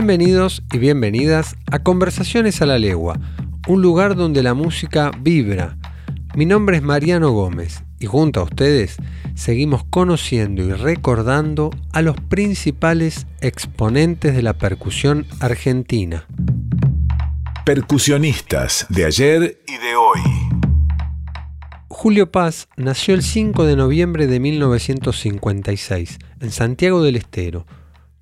Bienvenidos y bienvenidas a Conversaciones a la Legua, un lugar donde la música vibra. Mi nombre es Mariano Gómez y junto a ustedes seguimos conociendo y recordando a los principales exponentes de la percusión argentina. Percusionistas de ayer y de hoy. Julio Paz nació el 5 de noviembre de 1956 en Santiago del Estero.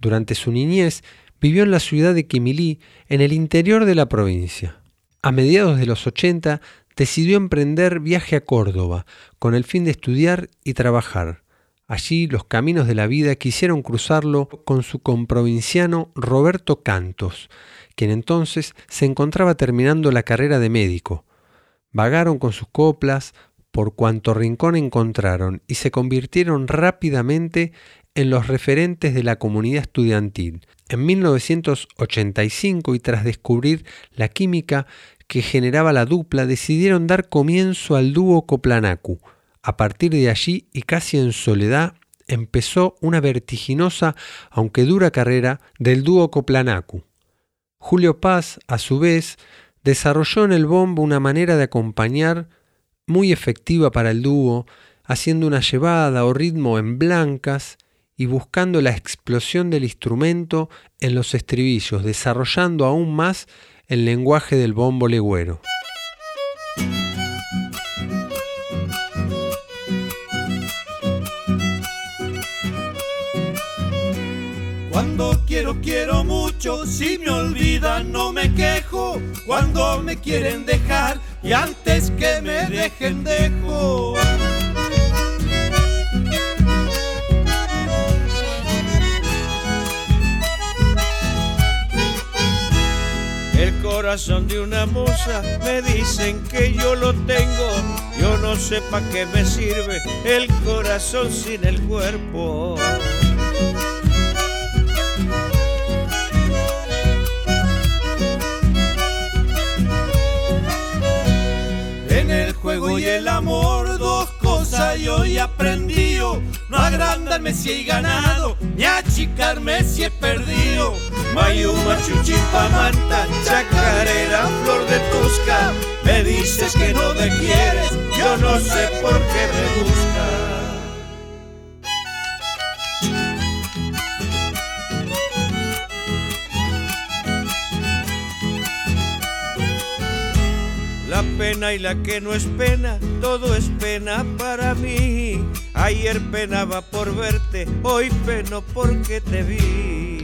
Durante su niñez vivió en la ciudad de Quimilí, en el interior de la provincia. A mediados de los 80 decidió emprender viaje a Córdoba con el fin de estudiar y trabajar. Allí los caminos de la vida quisieron cruzarlo con su comprovinciano Roberto Cantos, quien entonces se encontraba terminando la carrera de médico. Vagaron con sus coplas por cuanto rincón encontraron y se convirtieron rápidamente en los referentes de la comunidad estudiantil. En 1985 y tras descubrir la química que generaba la dupla, decidieron dar comienzo al dúo Coplanacu. A partir de allí y casi en soledad empezó una vertiginosa, aunque dura carrera del dúo Coplanacu. Julio Paz, a su vez, desarrolló en el bombo una manera de acompañar muy efectiva para el dúo, haciendo una llevada o ritmo en blancas y buscando la explosión del instrumento en los estribillos, desarrollando aún más el lenguaje del bombo legüero. Cuando quiero, quiero mucho, si me olvidan no me quejo, cuando me quieren dejar y antes que me dejen dejo. Corazón de una moza, me dicen que yo lo tengo. Yo no sé pa' qué me sirve el corazón sin el cuerpo. En el juego y el amor, dos cosas yo he aprendido. No agrandarme si he ganado, ni achicarme si he perdido. Mayuma, Chuchipamanta, Flor Me dices que no me quieres, yo no sé por qué me buscas. La pena y la que no es pena, todo es pena para mí. Ayer penaba por verte, hoy peno porque te vi.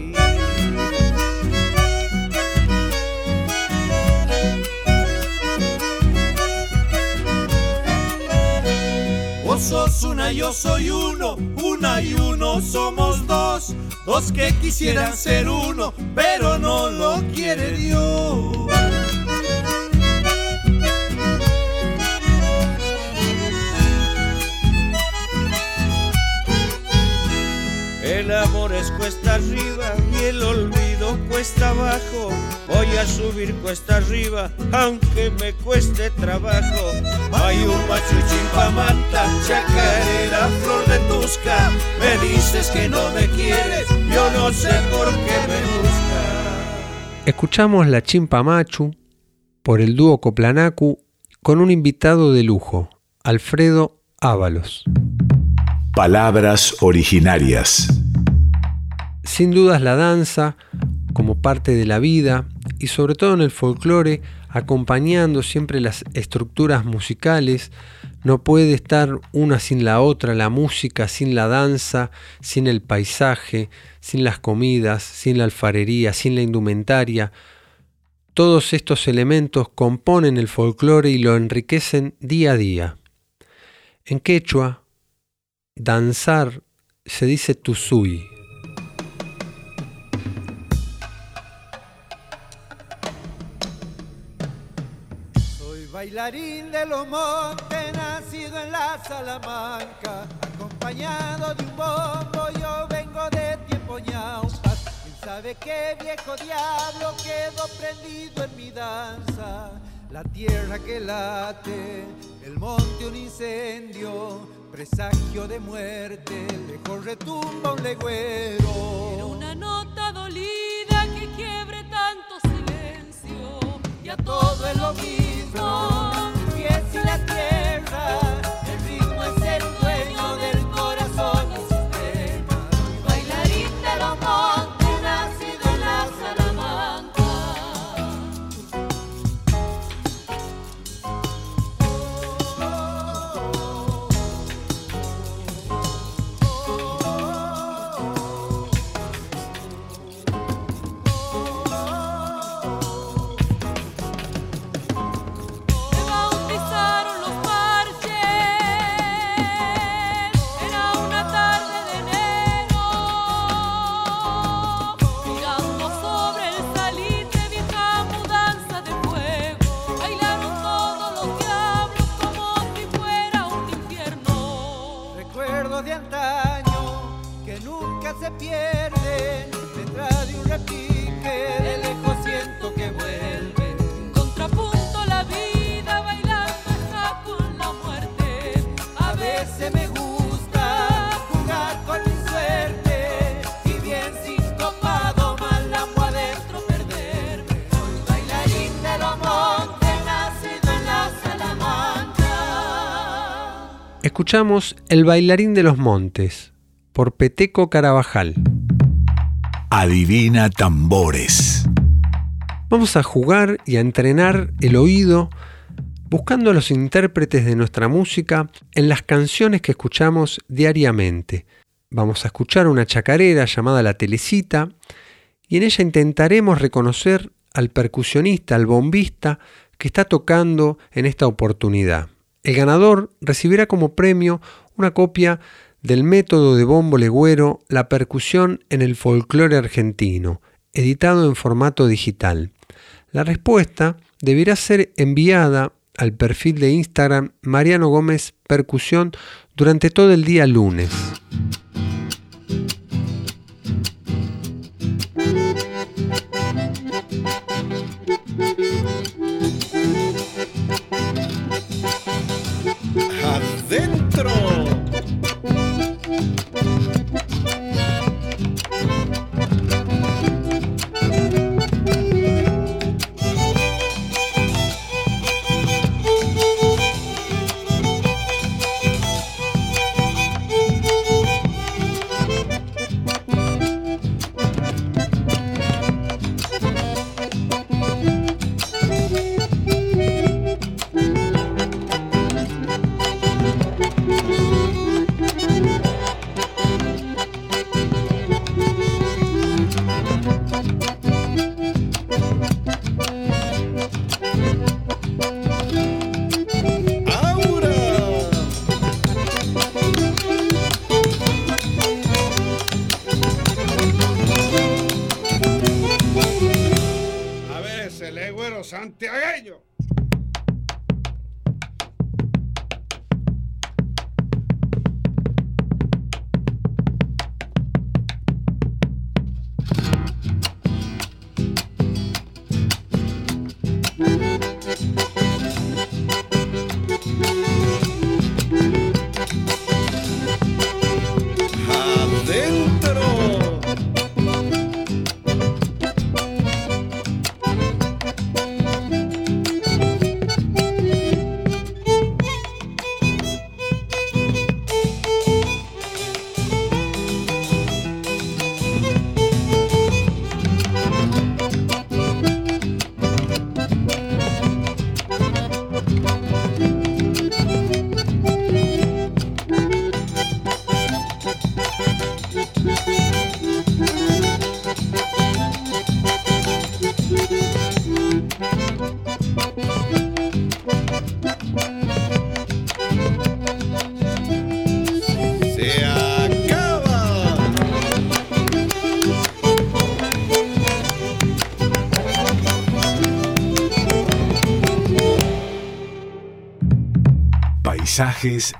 Vos sos una, yo soy uno, una y uno somos dos, dos que quisieran ser uno, pero no lo quiere Dios. El amor es cuesta arriba y el olvido cuesta abajo. Voy a subir cuesta arriba, aunque me cueste trabajo. Hay un machuchimpamanta, chacarera, flor de tusca. Me dices que no me quieres, yo no sé por qué me buscas. Escuchamos la Chimpa Machu por el dúo Coplanacu con un invitado de lujo, Alfredo Ábalos. Palabras originarias. Sin dudas la danza, como parte de la vida, y sobre todo en el folclore, acompañando siempre las estructuras musicales, no puede estar una sin la otra, la música sin la danza, sin el paisaje, sin las comidas, sin la alfarería, sin la indumentaria. Todos estos elementos componen el folclore y lo enriquecen día a día. En quechua, danzar se dice tusui, Bailarín de los montes, nacido en la Salamanca, acompañado de un bombo, yo vengo de tiempo ñaupas. ¿Quién sabe qué viejo diablo quedó prendido en mi danza? La tierra que late, el monte un incendio, presagio de muerte, lejos retumba un legüero. Era una nota dolida que quiebre tanto silencio y a todo es lo mismo. Escuchamos El bailarín de los montes por Peteco Carabajal. Adivina tambores. Vamos a jugar y a entrenar el oído buscando a los intérpretes de nuestra música en las canciones que escuchamos diariamente. Vamos a escuchar una chacarera llamada La Telecita y en ella intentaremos reconocer al percusionista, al bombista que está tocando en esta oportunidad. El ganador recibirá como premio una copia del método de bombo legüero La percusión en el folclore argentino, editado en formato digital. La respuesta deberá ser enviada al perfil de Instagram Mariano Gómez Percusión durante todo el día lunes. Electro.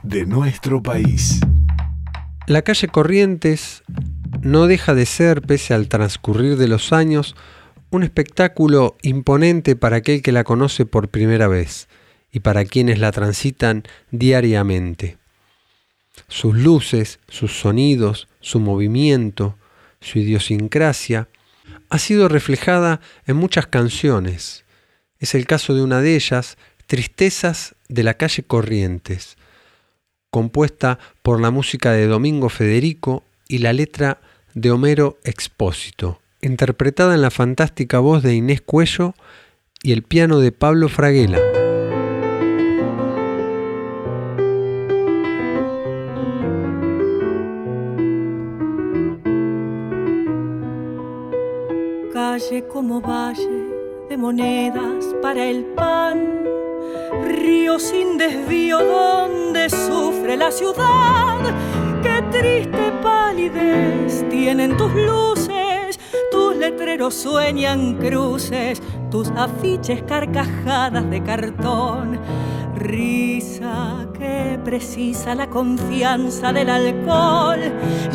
De nuestro país. La calle Corrientes no deja de ser, pese al transcurrir de los años, un espectáculo imponente para aquel que la conoce por primera vez y para quienes la transitan diariamente. Sus luces, sus sonidos, su movimiento, su idiosincrasia, ha sido reflejada en muchas canciones. Es el caso de una de ellas, Tristezas de la calle Corrientes, compuesta por la música de Domingo Federico y la letra de Homero Expósito, interpretada en la fantástica voz de Inés Cuello y el piano de Pablo Fraguela. Calle como valle de monedas para el pan, río sin desvío donde sufre la ciudad. Qué triste palidez tienen tus luces, tus letreros sueñan cruces, tus afiches carcajadas de cartón. Risa que precisa la confianza del alcohol,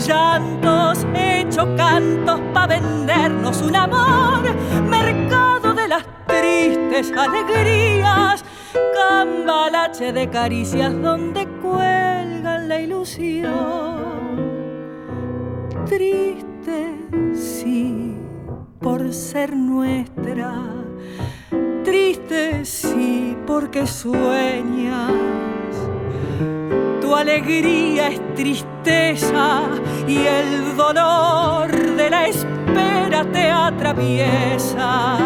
llantos hechos cantos para vendernos un amor, mercado de las tristes alegrías, cambalache de caricias donde cuelgan la ilusión. Triste, sí, por ser nuestra triste, sí, porque sueñas. Tu alegría es tristeza y el dolor de la espera te atraviesa.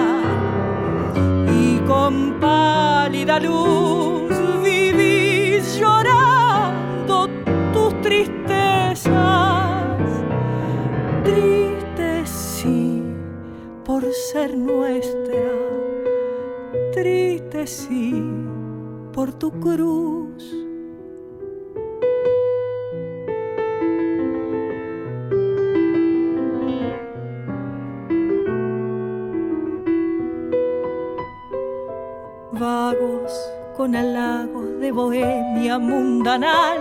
Y con pálida luz vivís llorando tus tristezas. Triste, sí, por ser nuestra triste sí por tu cruz. Vagos con halagos de bohemia mundanal,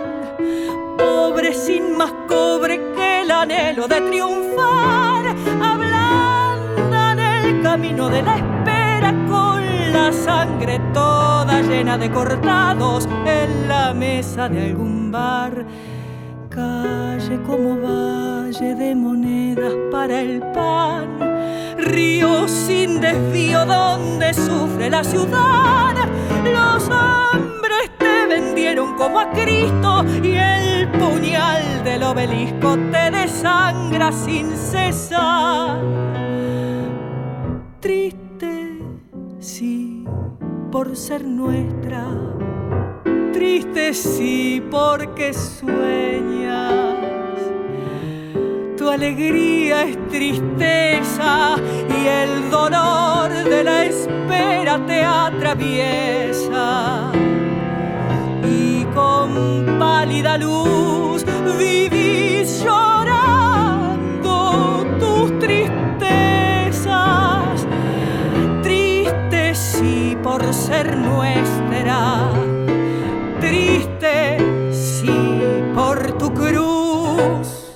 pobres sin más cobre que el anhelo de triunfar, ablandan el camino de la espera con la sangre toda llena de cortados en la mesa de algún bar. Calle como valle de monedas para el pan, río sin desvío donde sufre la ciudad. Los hombres te vendieron como a Cristo y el puñal del obelisco te desangra sin cesar. Por ser nuestra, triste sí porque sueñas. Tu alegría es tristeza y el dolor de la espera te atraviesa. Y con pálida luz vivís por ser nuestra, triste sí por tu cruz.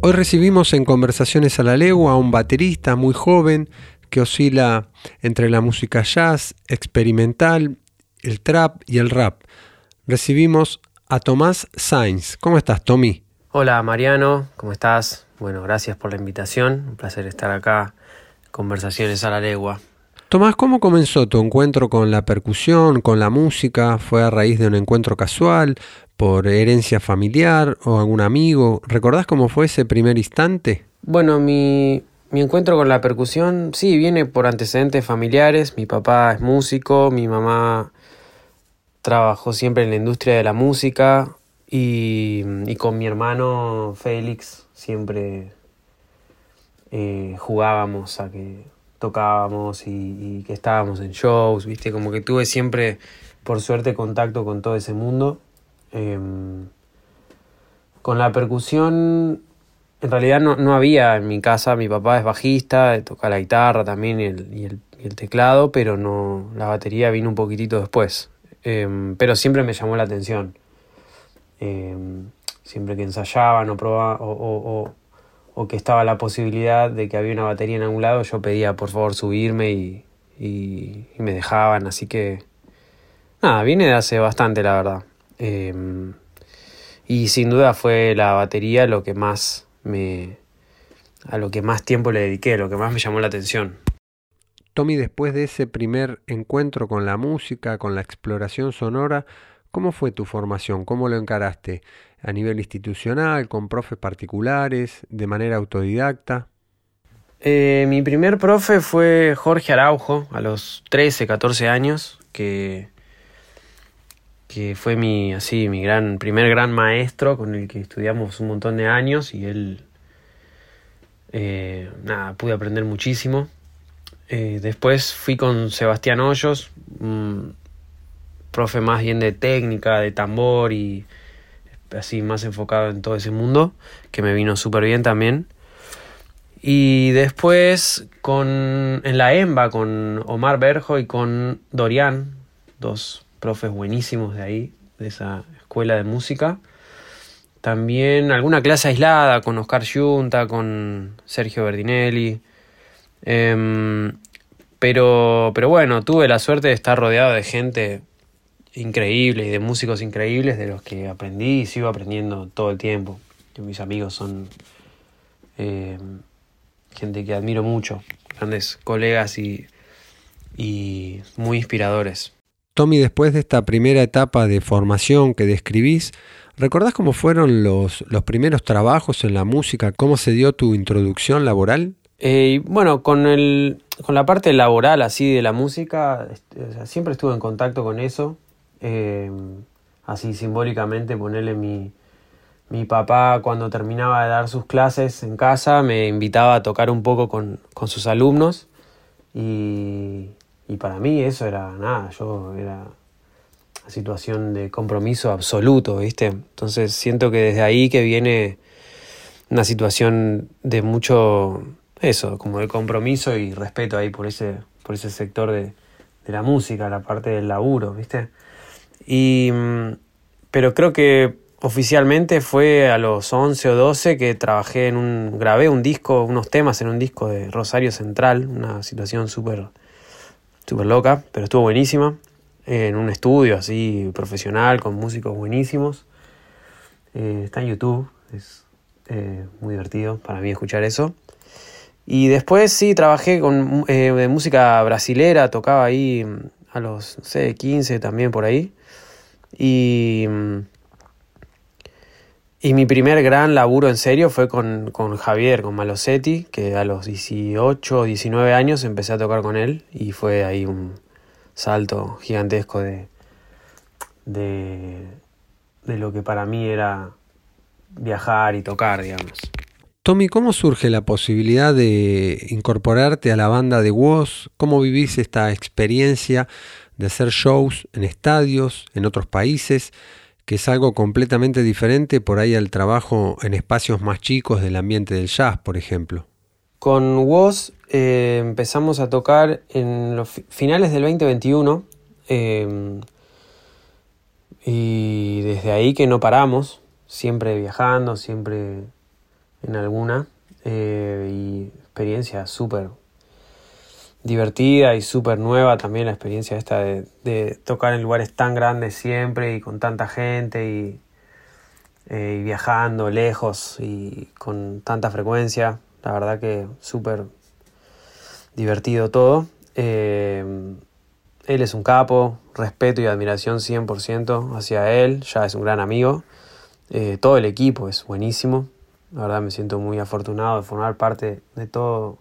Hoy recibimos en Conversaciones a la Legua a un baterista muy joven que oscila entre la música jazz, experimental, el trap y el rap. Recibimos a Tomás Sainz. ¿Cómo estás, Tommy? Hola Mariano, ¿cómo estás? Bueno, gracias por la invitación, un placer estar acá, Conversaciones a la Legua. Tomás, ¿cómo comenzó tu encuentro con la percusión, con la música? ¿Fue a raíz de un encuentro casual, por herencia familiar o algún amigo? ¿Recordás cómo fue ese primer instante? Bueno, mi, mi encuentro con la percusión, sí, viene por antecedentes familiares. Mi papá es músico, mi mamá trabajó siempre en la industria de la música, y, con mi hermano Félix siempre eh, jugábamos a que tocábamos y, que estábamos en shows, ¿viste? Como que tuve siempre, por suerte, contacto con todo ese mundo. Eh, con la percusión en realidad no, no, había en mi casa, mi papá es bajista, toca la guitarra también y el, y el, y el teclado, pero no, la batería vino un poquitito después. Em, pero siempre me llamó la atención. Em, siempre que ensayaban o, probaba, o, o, o, que estaba la posibilidad de que había una batería en algún lado, yo pedía por favor subirme y, y, y me dejaban. Así que, nada, viene de hace bastante, la verdad. Em, y sin duda fue la batería lo que más me. a lo que más tiempo le dediqué, lo que más me llamó la atención. Tommy, después de ese primer encuentro con la música, con la exploración sonora, ¿cómo fue tu formación? ¿Cómo lo encaraste? ¿A nivel institucional, con profes particulares, de manera autodidacta? Eh, mi primer profe fue Jorge Araujo, a los 13, 14 años, que, que fue mi, así, mi gran, primer gran maestro con el que estudiamos un montón de años y él, eh, nada, pude aprender muchísimo. Eh, después fui con Sebastián Hoyos, profe más bien de técnica, de tambor y así más enfocado en todo ese mundo, que me vino súper bien también. Y después con, en la EMBA con Omar Berjo y con Dorian, dos profes buenísimos de ahí, de esa escuela de música. También alguna clase aislada con Oscar Yunta, con Sergio Berdinelli. Eh, pero, pero bueno, tuve la suerte de estar rodeado de gente increíble y de músicos increíbles de los que aprendí y sigo aprendiendo todo el tiempo. mis amigos son eh, gente que admiro mucho, grandes colegas y, y muy inspiradores. Tommy, después de esta primera etapa de formación que describís, ¿recordás cómo fueron los, los primeros trabajos en la música? ¿Cómo se dio tu introducción laboral? Eh, bueno, con, el, con la parte laboral así de la música, o sea, siempre estuve en contacto con eso. Eh, así simbólicamente ponerle mi, mi papá cuando terminaba de dar sus clases en casa me invitaba a tocar un poco con, con sus alumnos y, y, para mí eso era nada, yo era una situación de compromiso absoluto, ¿viste? Entonces siento que desde ahí que viene una situación de mucho eso, como de compromiso y respeto ahí por ese, por ese sector de, de la música, la parte del laburo, ¿viste? Y, mm, pero creo que oficialmente fue a los 11 o 12 que trabajé en un, grabé un disco, unos temas en un disco de Rosario Central, una situación súper, súper loca, pero estuvo buenísima, en un estudio así profesional, con músicos buenísimos. Eh, está en YouTube, es eh, muy divertido para mí escuchar eso. Y después sí, trabajé con eh, de música brasilera, tocaba ahí mm, a los, no sé, 15 también por ahí. Y, y mi primer gran laburo en serio fue con, con Javier, con Malosetti, que a los 18 o 19 años empecé a tocar con él y fue ahí un salto gigantesco de, de, de lo que para mí era viajar y tocar, digamos. Tommy, ¿cómo surge la posibilidad de incorporarte a la banda de Woz? ¿Cómo vivís esta experiencia de hacer shows en estadios, en otros países, que es algo completamente diferente por ahí al trabajo en espacios más chicos del ambiente del jazz, por ejemplo? Con Woz eh, empezamos a tocar en los finales del 2021 eh, y desde ahí que no paramos, siempre viajando, siempre en alguna eh, y experiencia súper divertida y súper nueva también la experiencia esta de, tocar en lugares tan grandes siempre y con tanta gente y, eh, y viajando lejos y con tanta frecuencia. La verdad que súper divertido todo. Eh, él es un capo respeto y admiración 100% hacia él ya es un gran amigo. Eh, todo el equipo es buenísimo. La verdad me siento muy afortunado de formar parte de todo,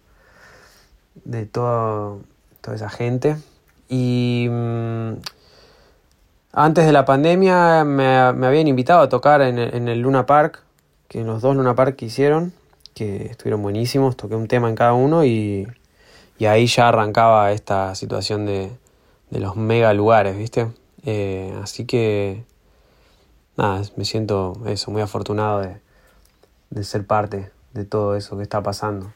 de toda esa gente. Y mmm, antes de la pandemia me, me, habían invitado a tocar en el, en el Luna Park, que en los dos Luna Park que hicieron, que estuvieron buenísimos, toqué un tema en cada uno y, y ahí ya arrancaba esta situación de, de los mega lugares, ¿viste? Eh, así que, nada, me siento eso, muy afortunado de, de ser parte de todo eso que está pasando.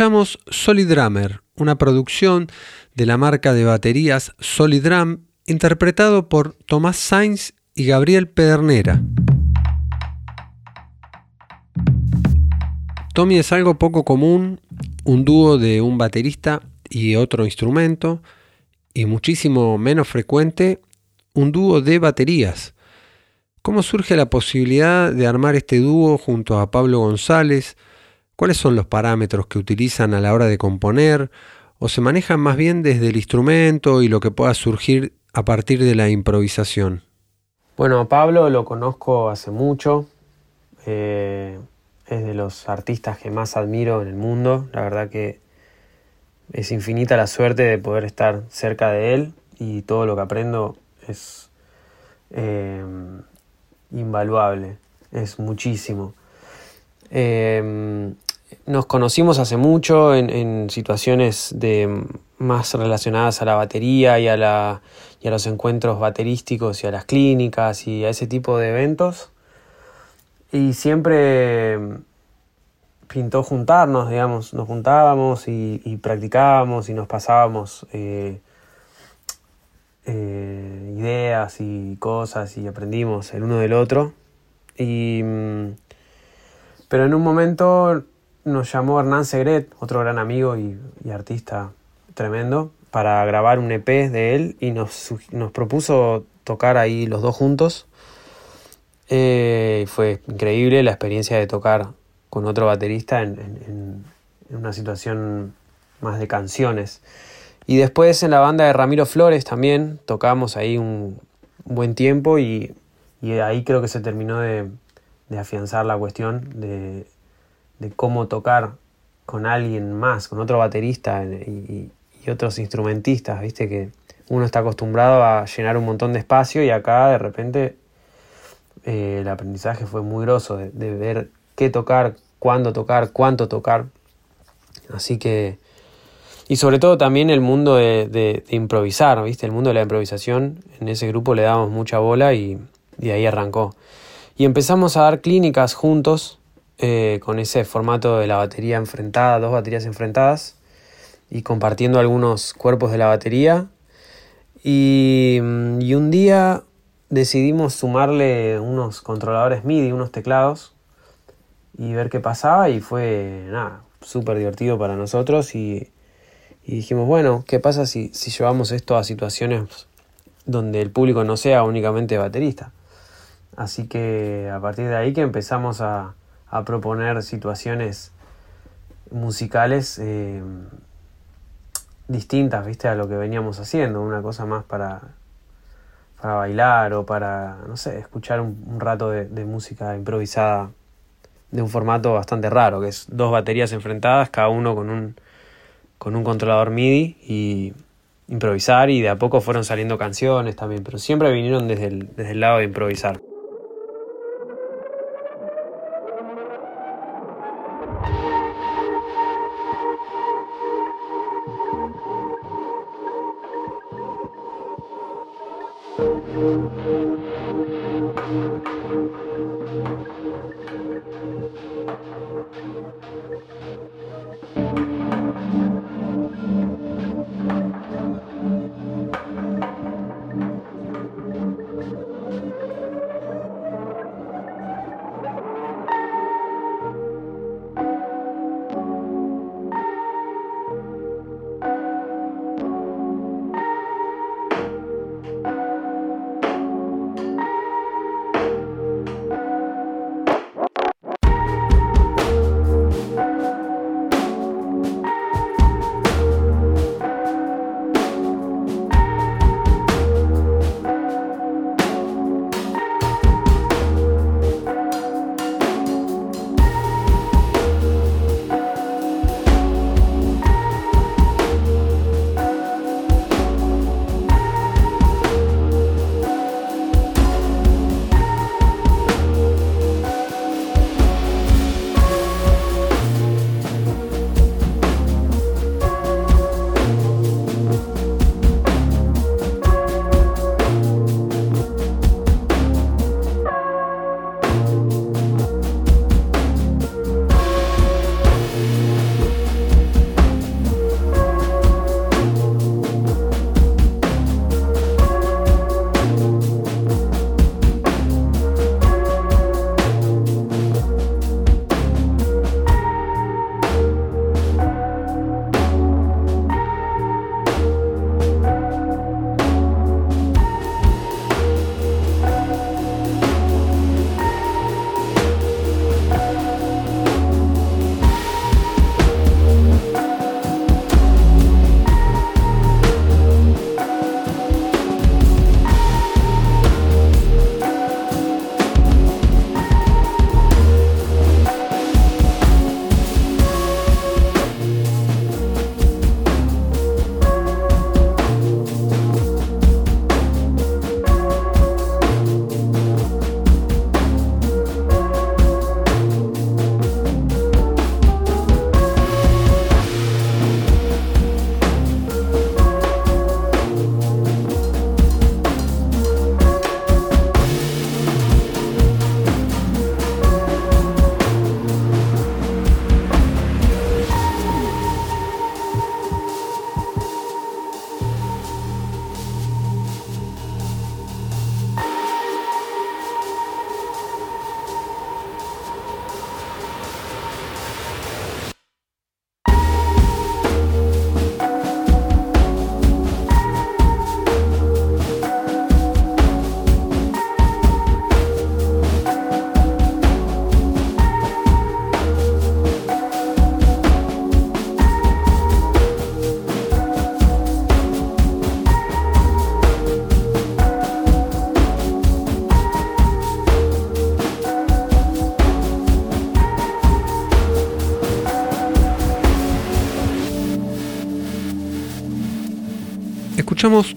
Escuchamos Solid Drummer, una producción de la marca de baterías Solid Drum, interpretado por Tomás Sainz y Gabriel Pedernera. Tommy es algo poco común, un dúo de un baterista y otro instrumento, y muchísimo menos frecuente, un dúo de baterías. ¿Cómo surge la posibilidad de armar este dúo junto a Pablo González? ¿Cuáles son los parámetros que utilizan a la hora de componer? ¿O se manejan más bien desde el instrumento y lo que pueda surgir a partir de la improvisación? Bueno, a Pablo lo conozco hace mucho. Eh, es de los artistas que más admiro en el mundo. La verdad que es infinita la suerte de poder estar cerca de él y todo lo que aprendo es eh, invaluable, es muchísimo. Eh, nos conocimos hace mucho en, situaciones de más relacionadas a la batería y a, la, y a los encuentros baterísticos y a las clínicas y a ese tipo de eventos. Y siempre pintó juntarnos, digamos, nos juntábamos y, practicábamos y nos pasábamos eh, eh, ideas y cosas y aprendimos el uno del otro. Y, mm, pero en un momento nos llamó Hernán Segret, otro gran amigo y, artista tremendo, para grabar un EP de él y nos, nos propuso tocar ahí los dos juntos. Eh, fue increíble la experiencia de tocar con otro baterista en, una situación más de canciones. Y después en la banda de Ramiro Flores también tocamos ahí un buen tiempo y, ahí creo que se terminó de afianzar la cuestión de, de cómo tocar con alguien más, con otro baterista y, otros instrumentistas, viste que uno está acostumbrado a llenar un montón de espacio y acá de repente eh, el aprendizaje fue muy groso de, ver qué tocar, cuándo tocar, cuánto tocar. Así que... Y sobre todo también el mundo de, de, improvisar, ¿viste? El mundo de la improvisación. En ese grupo le damos mucha bola y, y ahí arrancó. Y empezamos a dar clínicas juntos eh, con ese formato de la batería enfrentada, dos baterías enfrentadas, y compartiendo algunos cuerpos de la batería. Y, mm, y un día decidimos sumarle unos controladores MIDI, unos teclados, y ver qué pasaba, y fue nada, súper divertido para nosotros. Y, y, dijimos, bueno, ¿qué pasa si, si llevamos esto a situaciones donde el público no sea únicamente baterista? Así que a partir de ahí que empezamos a, a proponer situaciones musicales eh, distintas, viste, a lo que veníamos haciendo, una cosa más para, para bailar o para, no sé, escuchar un, rato de, de, música improvisada de un formato bastante raro, que es dos baterías enfrentadas, cada uno con un, con un controlador MIDI y improvisar y de a poco fueron saliendo canciones también, pero siempre vinieron desde el, desde el lado de improvisar.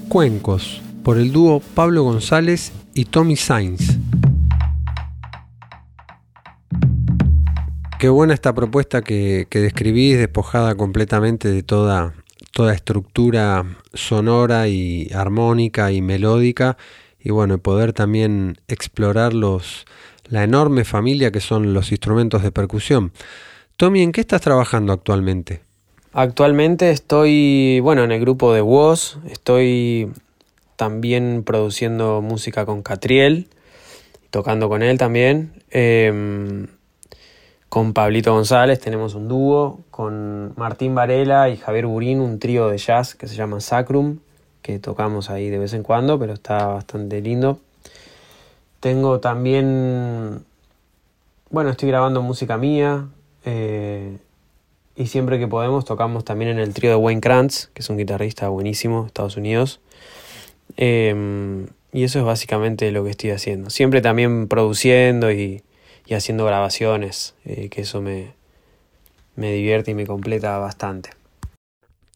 Cuencos por el dúo Pablo González y Tommy Sainz. Qué buena esta propuesta que, describís, despojada completamente de toda, toda estructura sonora y armónica y melódica. Y bueno, poder también explorar los, la enorme familia que son los instrumentos de percusión. Tommy, ¿en qué estás trabajando actualmente? Actualmente estoy, bueno, en el grupo de Woz, estoy también produciendo música con Catriel, tocando con él también. Em, con Pablito González tenemos un dúo, con Martín Varela y Javier Burín un trío de jazz que se llama Sacrum, que tocamos ahí de vez en cuando, pero está bastante lindo. Tengo también, bueno, estoy grabando música mía eh, y siempre que podemos tocamos también en el trío de Wayne Krantz, que es un guitarrista buenísimo de Estados Unidos. Em, y eso es básicamente lo que estoy haciendo. Siempre también produciendo y, y haciendo grabaciones, eh, que eso me, me divierte y me completa bastante.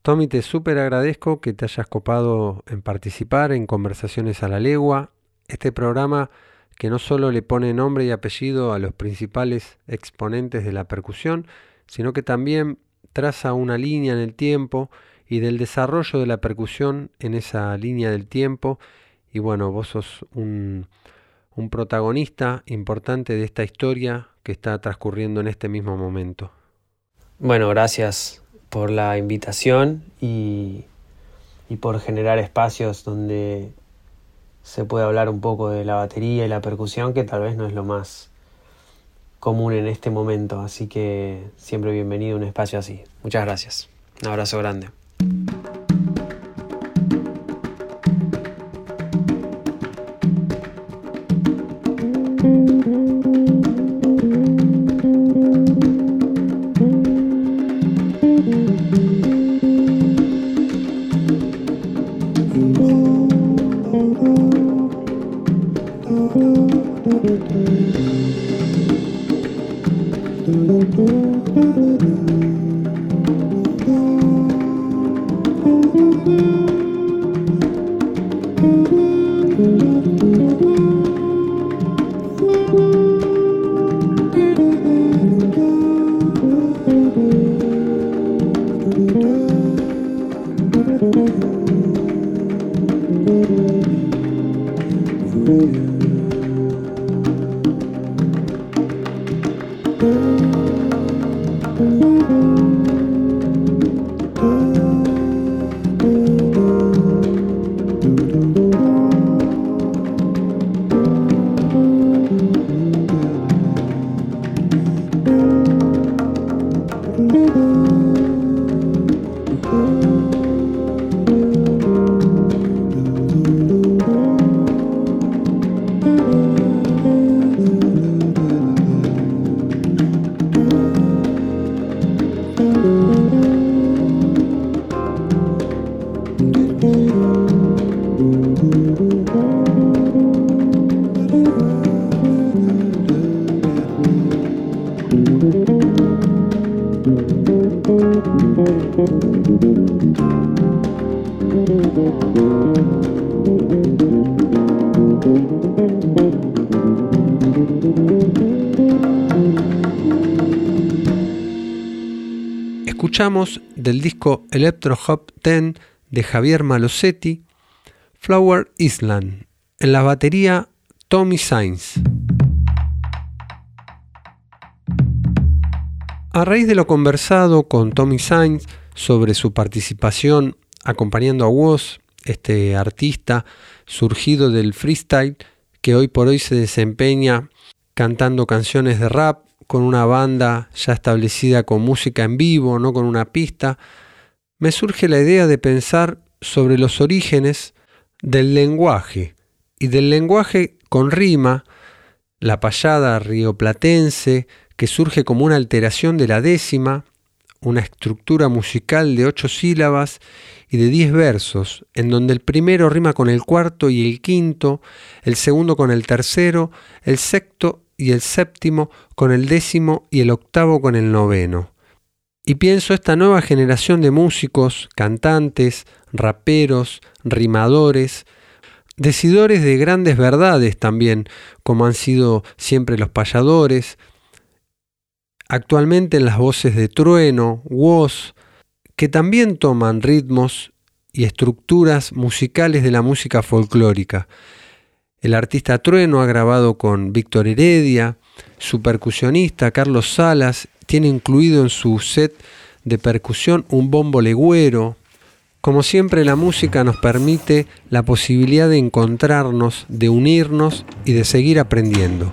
Tommy, te súper agradezco que te hayas copado en participar en Conversaciones a la Legua, este programa que no solo le pone nombre y apellido a los principales exponentes de la percusión, sino que también traza una línea en el tiempo y del desarrollo de la percusión en esa línea del tiempo. Y bueno, vos sos un, un protagonista importante de esta historia que está transcurriendo en este mismo momento. Bueno, gracias por la invitación y, y por generar espacios donde se puede hablar un poco de la batería y la percusión, que tal vez no es lo más común en este momento. Así que siempre bienvenido a un espacio así. Muchas gracias. Un abrazo grande. Escuchamos del disco Electro Hop 10 de Javier Malosetti, Flower Island, en la batería Tommy Sainz. A raíz de lo conversado con Tommy Sainz sobre su participación acompañando a Woz, este artista surgido del freestyle que hoy por hoy se desempeña cantando canciones de rap con una banda ya establecida con música en vivo, no con una pista, me surge la idea de pensar sobre los orígenes del lenguaje y del lenguaje con rima, la payada rioplatense, que surge como una alteración de la décima, una estructura musical de ocho sílabas y de diez versos, en donde el primero rima con el cuarto y el quinto, el segundo con el tercero, el sexto y el séptimo con el décimo y el octavo con el noveno. Y pienso esta nueva generación de músicos, cantantes, raperos, rimadores, decidores de grandes verdades también, como han sido siempre los payadores, actualmente en las voces de Trueno, Woz, que también toman ritmos y estructuras musicales de la música folclórica. El artista Trueno ha grabado con Víctor Heredia, su percusionista Carlos Salas tiene incluido en su set de percusión un bombo legüero. Como siempre la música nos permite la posibilidad de encontrarnos, de unirnos y de seguir aprendiendo.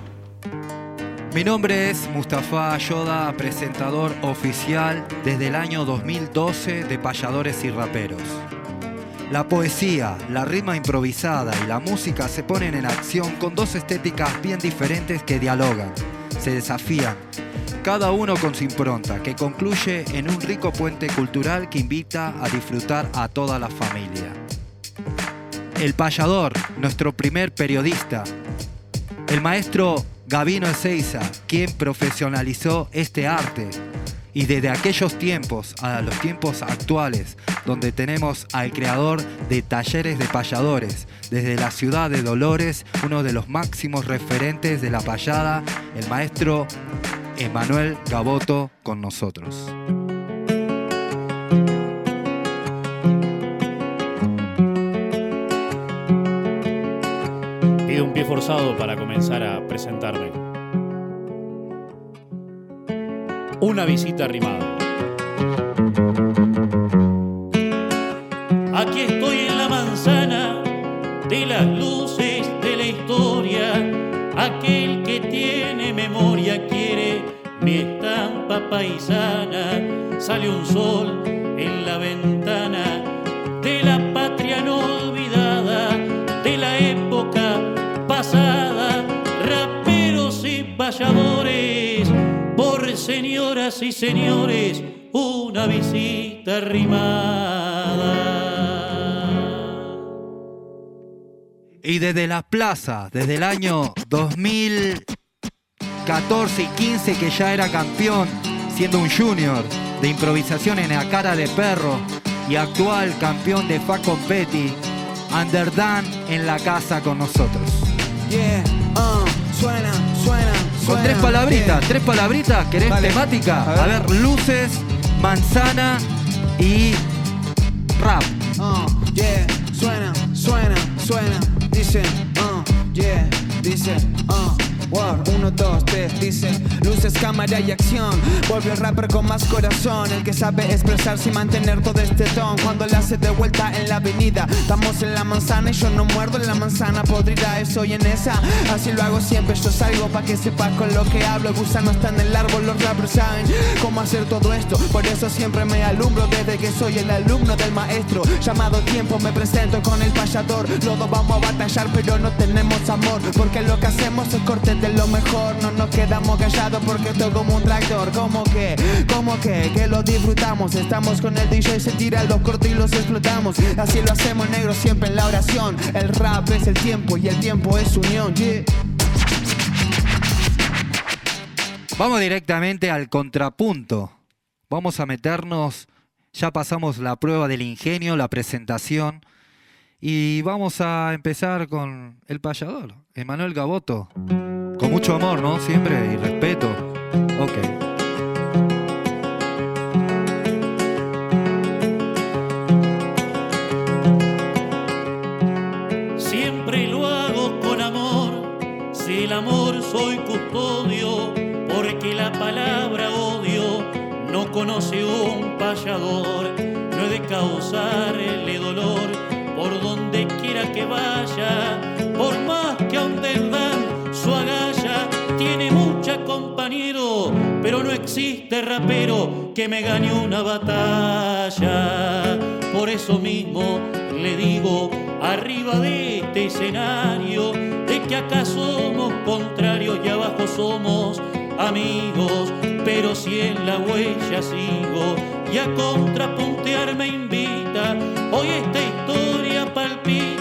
Mi nombre es Mustafa Yoda, presentador oficial desde el año 2012 de Payadores y Raperos. La poesía, la rima improvisada y la música se ponen en acción con dos estéticas bien diferentes que dialogan, se desafían, cada uno con su impronta, que concluye en un rico puente cultural que invita a disfrutar a toda la familia. El payador, nuestro primer periodista, el maestro Gavino Ezeiza, quien profesionalizó este arte. Y desde aquellos tiempos a los tiempos actuales, donde tenemos al creador de talleres de payadores, desde la ciudad de Dolores, uno de los máximos referentes de la payada, el maestro Emanuel Gaboto con nosotros. Pido un pie forzado para comenzar a presentarme. Una visita rimada. Aquí estoy en la manzana de las luces de la historia. Aquel que tiene memoria quiere mi estampa paisana. Sale un sol en la ventana de la patria no olvidada, de la época pasada. Raperos y payadores, señoras y señores, una visita rimada. Y desde la plaza, desde el año 2014 y 15 que ya era campeón, siendo un junior de improvisación en la cara de perro y actual campeón de Fa Competi, Underdan en la casa con nosotros. Yeah, uh, suena, Con tres palabritas, tres palabritas, ¿querés Vale. temática? A ver. A ver, luces, manzana y rap. Uh, yeah, suena, suena, suena, dice, uh, yeah, dice, uh. Word, uno, dos, tres, dice Luces, cámara y acción. Volvió el rapper con más corazón. El que sabe expresarse y mantener todo este ton Cuando la hace de vuelta en la avenida. Estamos en la manzana y yo no muerdo en la manzana. Podrida Estoy en esa, así lo hago siempre Yo salgo pa' que sepas con lo que hablo. El gusano está en el árbol, los rappers saben Cómo hacer todo esto. Por eso siempre me alumbro Desde que soy el alumno del maestro. Llamado tiempo me presento con el payador. Los dos vamos a batallar pero no tenemos amor Porque lo que hacemos es corte de lo mejor. No nos quedamos callados porque esto como un tractor. Como que, como que, que lo disfrutamos. Estamos con el DJ, se tiran los cortos y los explotamos. Así lo hacemos negro siempre en la oración. El rap es el tiempo y el tiempo es unión yeah. Vamos directamente al contrapunto. Vamos a meternos, ya pasamos la prueba del ingenio, la presentación, y vamos a empezar con el payador, Emanuel Gaboto. Con mucho amor, ¿no? Siempre y respeto. Ok. Siempre lo hago con amor, si el amor soy custodio, porque la palabra odio no conoce un payador, no he de causarle dolor por donde quiera que vaya, por existe rapero que me gane una batalla. Por eso mismo le digo, arriba de este escenario, de que acá somos contrarios y abajo somos amigos, pero si en la huella sigo y a contrapuntear me invita, hoy esta historia palpita,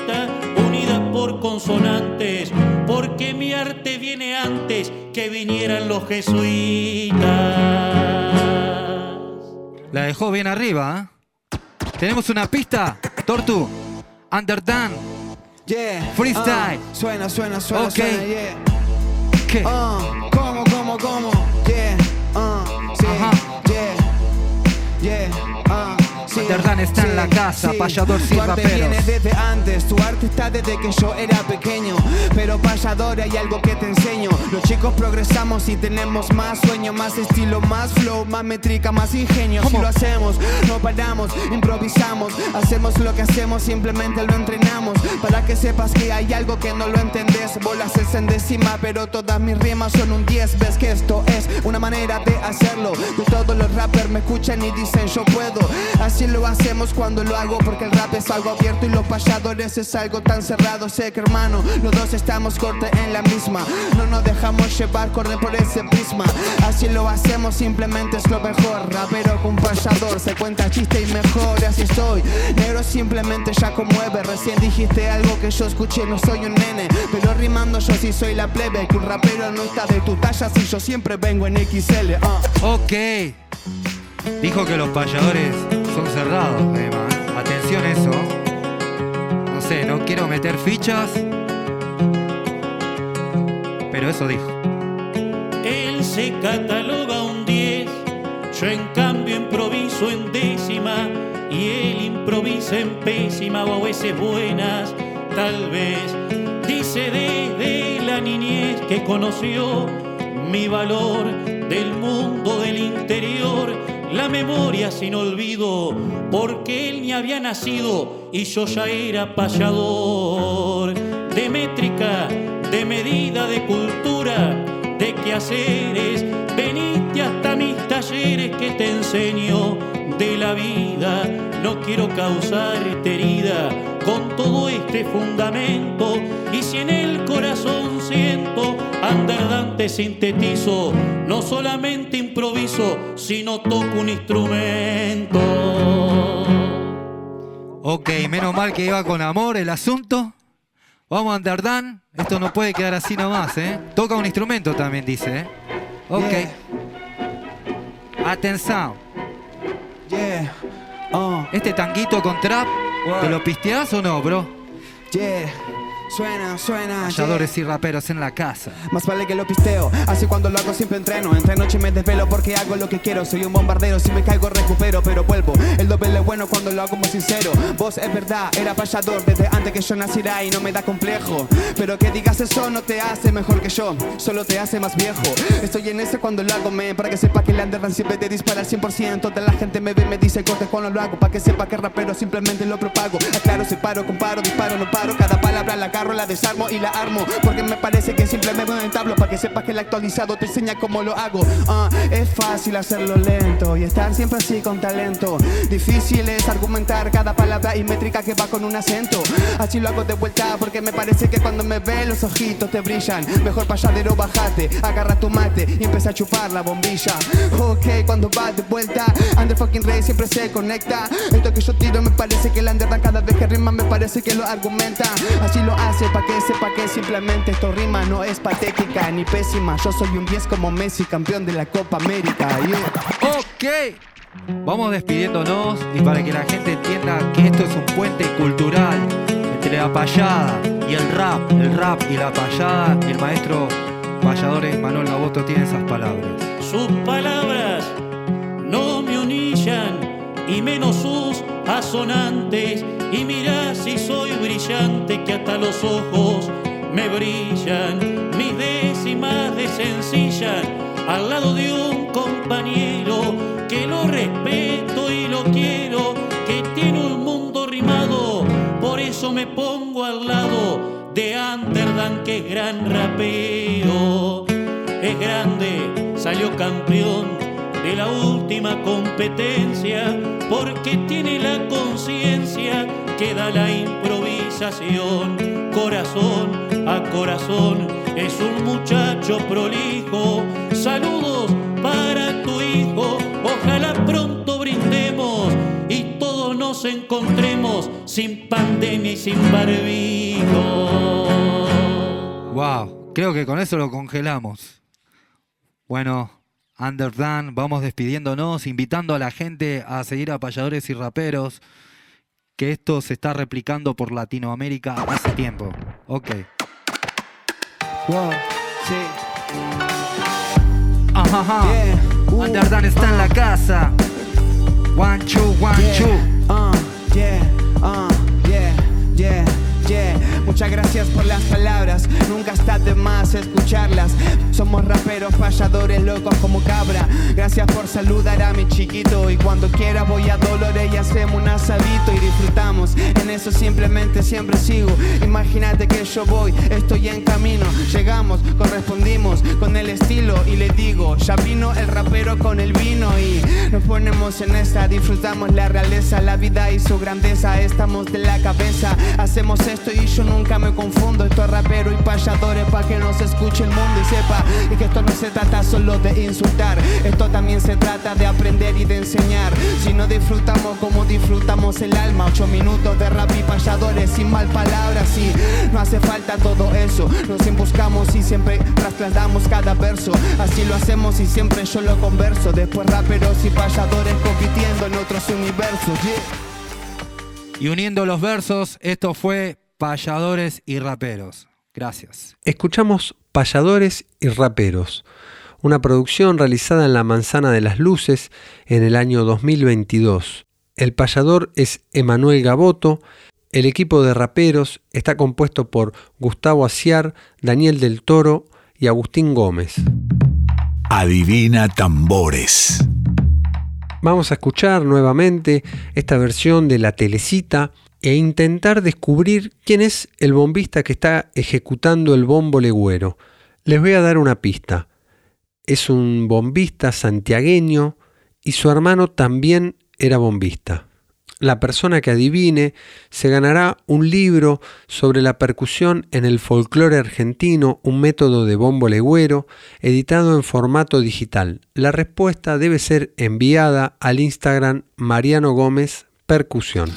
por consonantes, porque mi arte viene antes que vinieran los jesuitas. La dejó bien arriba, ¿eh? Tenemos una pista, Tortu. Underdone. Yeah. Freestyle. ah, suena, suena, suena, Ok. suena, yeah. ¿Qué? Ah, ¿Cómo, cómo, cómo? Yeah. ah, sí. Ajá. Yeah. Yeah. Sí, está en la casa, payador sin Tu arte viene desde antes, tu arte está desde que yo era pequeño. Pero payador hay algo que te enseño. Los chicos progresamos y tenemos más sueño, más estilo, más flow, más métrica, más ingenio. Si lo hacemos, no paramos, improvisamos. Hacemos lo que hacemos, simplemente lo entrenamos. Para que sepas que hay algo que no lo entendés. Bolas es en décima, pero todas mis rimas son un 10. Ves que esto es una manera de hacerlo. Que todos los rappers me escuchan y dicen yo puedo. Así lo hacemos cuando lo hago, porque el rap es algo abierto y los payadores es algo tan cerrado. Sé que hermano, los dos estamos cortes en la misma. No nos dejamos llevar, corre por ese prisma. Así lo hacemos, simplemente es lo mejor. Rapero con payador, se cuenta chiste y mejor. Así estoy. Negro simplemente ya conmueve. Recién dijiste algo que yo escuché, no soy un nene. Pero rimando yo sí soy la plebe. Que un rapero no está de tu talla si yo siempre vengo en XL. ah. Ok. Dijo que los payadores son cerrados, Emma. Atención eso. No sé, no quiero meter fichas. Pero eso dijo. Él se cataloga un 10, yo en cambio improviso en décima y él improvisa en pésima o a veces buenas, tal vez. Dice desde la niñez que conoció mi valor del mundo del interior, la memoria sin olvido, porque él ni había nacido y yo ya era payador de métrica, de medida, de cultura, de quehaceres. Venite hasta mis talleres que te enseño de la vida. No quiero causarte herida con todo este fundamento. Y si en corazón siento, anderdante sintetizo, no solamente improviso, sino toco un instrumento. Ok, menos mal que iba con amor el asunto. Vamos, Underdan. Esto no puede quedar así nomás, ¿eh? Toca un instrumento también, dice, ¿eh? Ok. Atención. Yeah. Oh, Este tanguito con trap, ¿te lo pisteás o no, bro? yeah. Suena, suena. yeah. Payadores y raperos en la casa. Más vale que lo pisteo, así cuando lo hago siempre entreno. Entre noche me desvelo porque hago lo que quiero. Soy un bombardero, si me caigo recupero Pero vuelvo, el doble es bueno cuando lo hago muy sincero. Vos es verdad, era payador desde antes que yo naciera Y no me da complejo. Pero que digas eso no te hace mejor que yo. Solo te hace más viejo. Estoy en ese cuando lo hago, me Para que sepa que el underground siempre te dispara al 100% Toda la gente me ve, me dice corte cuando lo hago Para que sepa que rapero simplemente lo propago. Aclaro, separo, comparo, disparo, no paro. Cada palabra la agarro, la desarmo y la armo. Porque me parece que simplemente me entablo Para que sepas que el actualizado te enseña cómo lo hago. Ah, Es fácil hacerlo lento y estar siempre así con talento. Difícil es argumentar cada palabra y métrica que va con un acento. Así lo hago de vuelta porque me parece que cuando me ves los ojitos te brillan. Mejor payadero bajate, agarra tu mate y empieza a chupar la bombilla. Ok, cuando va de vuelta, Under fucking Ray siempre se conecta. Esto que yo tiro me parece que el underdan cada vez que rima me parece que lo argumenta. Así lo hace pa' que sepa que simplemente esto rima no es patética ni pésima Yo soy un 10 como Messi, campeón de la Copa América yeah. Ok. Vamos despidiéndonos y para que la gente entienda que esto es un puente cultural entre la payada y el rap, el rap y la payada, el maestro payadores Manuel Gaboto tiene esas palabras. Sus palabras no me unillan y menos sus asonantes. Y mira si soy brillante que hasta los ojos me brillan. Mis décimas desencillan al lado de un compañero que lo respeto y lo quiero, que tiene un mundo rimado. Por eso me pongo al lado de Amsterdam que es gran rapero es grande, salió campeón de la última competencia, porque tiene la conciencia que da la improvisación, corazón a corazón, es un muchacho prolijo. Saludos para tu hijo, ojalá pronto brindemos y todos nos encontremos sin pandemia y sin barbijo. Wow, creo que con eso lo congelamos. Bueno, Underdone, vamos despidiéndonos, invitando a la gente a seguir a payadores y raperos, que esto se está replicando por Latinoamérica hace tiempo. Ok. Wow, sí. Ajá, ajá. Yeah. Uh, Underdone está en la casa. One, two, one, Yeah, two. uh, yeah, uh, yeah, yeah, yeah. Muchas gracias por las palabras, nunca está de más escucharlas. Somos raperos, payadores, locos como cabra. Gracias por saludar a mi chiquito. Y cuando quiera voy a Dolores y hacemos un asadito y disfrutamos. En eso simplemente siempre sigo. Imagínate que yo voy, estoy en camino. Llegamos, correspondimos con el estilo y le digo, ya vino el rapero con el vino y nos ponemos en esta, disfrutamos la realeza, la vida y su grandeza, estamos de la cabeza, hacemos esto y yo nunca me confundo, esto es rapero y payadores para que nos escuche el mundo y sepa y que esto no se trata solo de insultar, esto también se trata de aprender y de enseñar, si no disfrutamos como disfrutamos el alma, ocho minutos de rap y payadores sin mal palabras. Y no hace falta todo eso, nos embuscamos y siempre trasladamos cada verso, así lo hacemos y siempre yo lo converso, después raperos y payadores compitiendo en otros universos. Y uniendo los versos, esto fue Payadores y Raperos. Gracias. Escuchamos Payadores y Raperos, una producción realizada en la Manzana de las Luces en el año 2022. El payador es Emanuel Gaboto, el equipo de raperos está compuesto por Gustavo Aciar, Daniel del Toro y Agustín Gómez. Adivina tambores. Vamos a escuchar nuevamente esta versión de la telecita e intentar descubrir quién es el bombista que está ejecutando el bombo legüero. Les voy a dar una pista. Es un bombista santiagueño y su hermano también era bombista. La persona que adivine se ganará un libro sobre la percusión en el folclore argentino, un método de bombo legüero, editado en formato digital. La respuesta debe ser enviada al Instagram Mariano Gómez Percusión.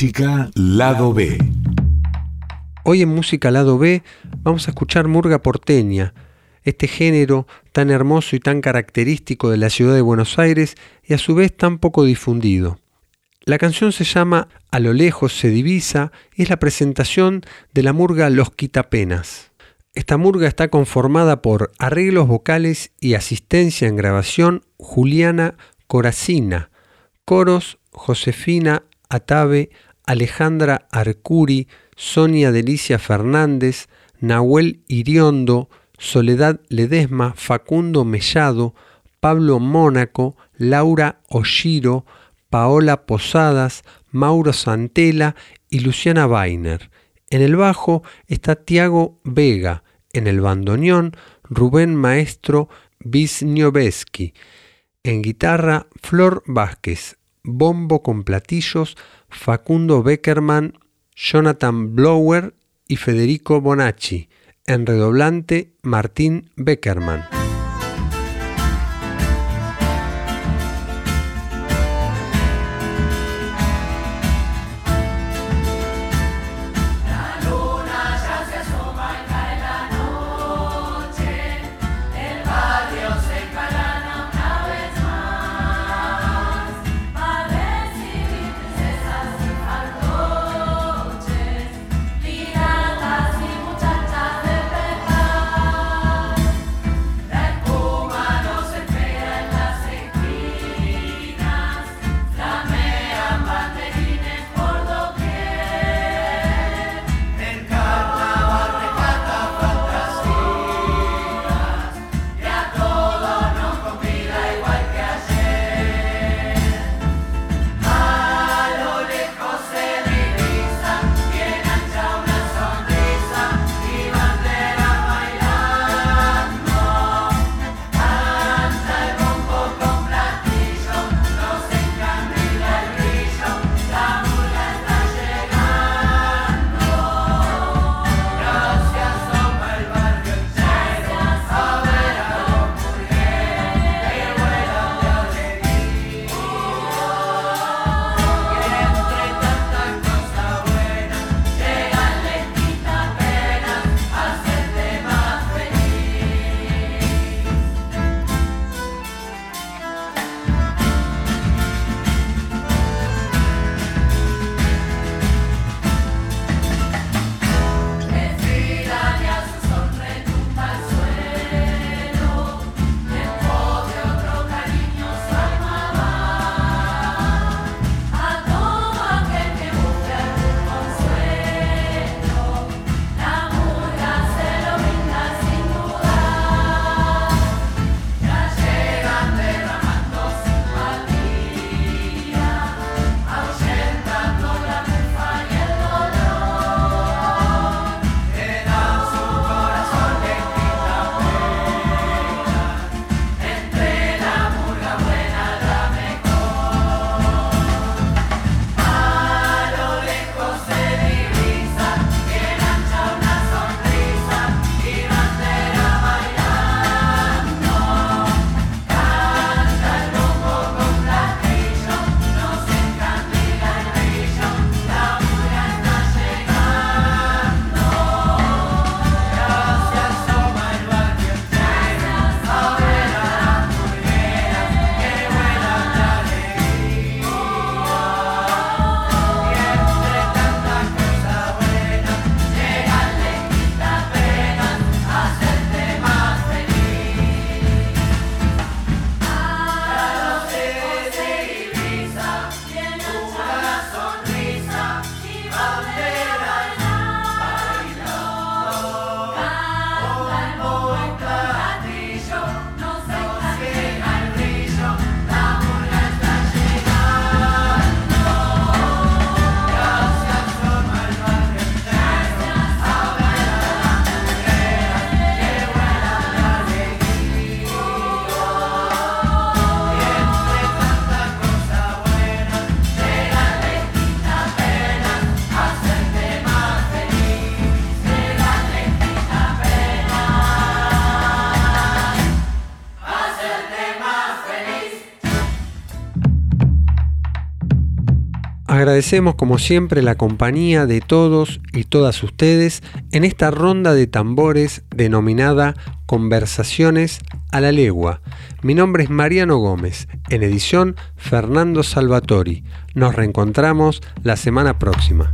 Música Lado B. Hoy en Música Lado B vamos a escuchar Murga Porteña. este género tan hermoso y tan característico de la ciudad de Buenos Aires y a su vez tan poco difundido. La canción se llama A lo lejos se divisa y es la presentación de la murga Los Quitapenas. Esta murga está conformada por arreglos vocales y asistencia en grabación Juliana Coracina, coros Josefina Atabe, Alejandra Arcuri, Sonia Delicia Fernández, Nahuel Iriondo, Soledad Ledesma, Facundo Mellado, Pablo Mónaco, Laura Oshiro, Paola Posadas, Mauro Santela y Luciana Weiner. En el bajo está Tiago Vega, en el bandoneón Rubén Maestro Wisniewski, en guitarra Flor Vázquez, bombo con platillos Facundo Beckerman, Jonathan Blower y Federico Bonacci, en redoblante Martín Beckerman. Agradecemos como siempre la compañía de todos y todas ustedes en esta ronda de tambores denominada Conversaciones a la Legua. Mi nombre es Mariano Gómez, en edición Fernando Salvatori. Nos reencontramos la semana próxima.